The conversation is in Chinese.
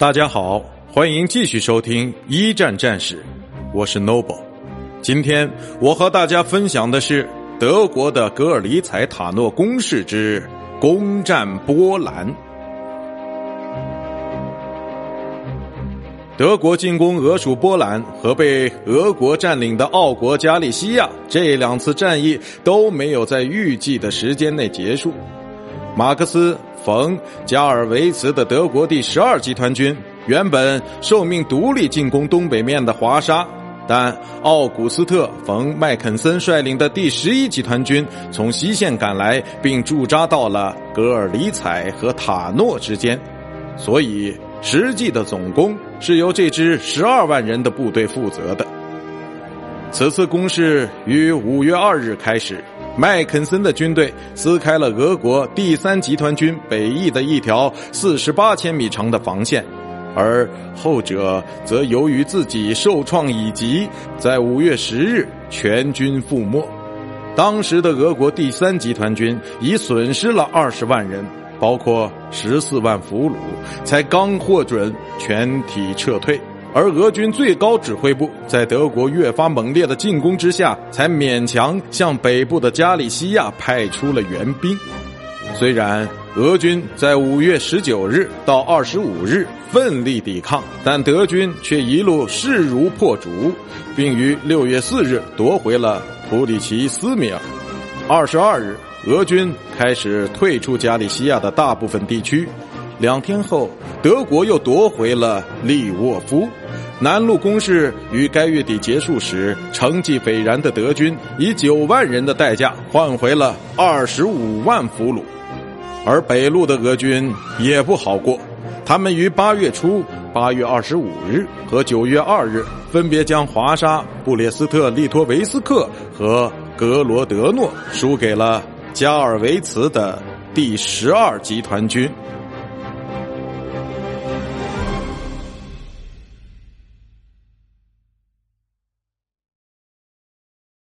大家好，欢迎继续收听一战战史，我是 Noble。今天我和大家分享的是德国的格尔里采塔诺攻势之攻占波兰。德国进攻俄属波兰和被俄国占领的奥国加利西亚这两次战役都没有在预计的时间内结束。马克思。冯加尔维茨的德国第十二集团军原本受命独立进攻东北面的华沙，但奥古斯特·冯麦肯森率领的第十一集团军从西线赶来，并驻扎到了格尔里采和塔诺之间，所以实际的总攻是由这支十二万人的部队负责的。此次攻势于五月二日开始。麦肯森的军队撕开了俄国第三集团军北翼的一条四十八千米长的防线，而后者则由于自己受创已极，在五月十日全军覆没。当时的俄国第三集团军已损失了二十万人，包括十四万俘虏，才刚获准全体撤退。而俄军最高指挥部在德国越发猛烈的进攻之下，才勉强向北部的加利西亚派出了援兵。虽然俄军在五月十九日到二十五日奋力抵抗，但德军却一路势如破竹，并于六月四日夺回了普里奇斯米尔。二十二日，俄军开始退出加利西亚的大部分地区。两天后，德国又夺回了利沃夫。南路攻势于该月底结束时，成绩斐然的德军以九万人的代价换回了二十五万俘虏，而北路的俄军也不好过。他们于八月初八月二十五日和九月二日分别将华沙、布列斯特、利托维斯克和格罗德诺输给了加尔维茨的第十二集团军。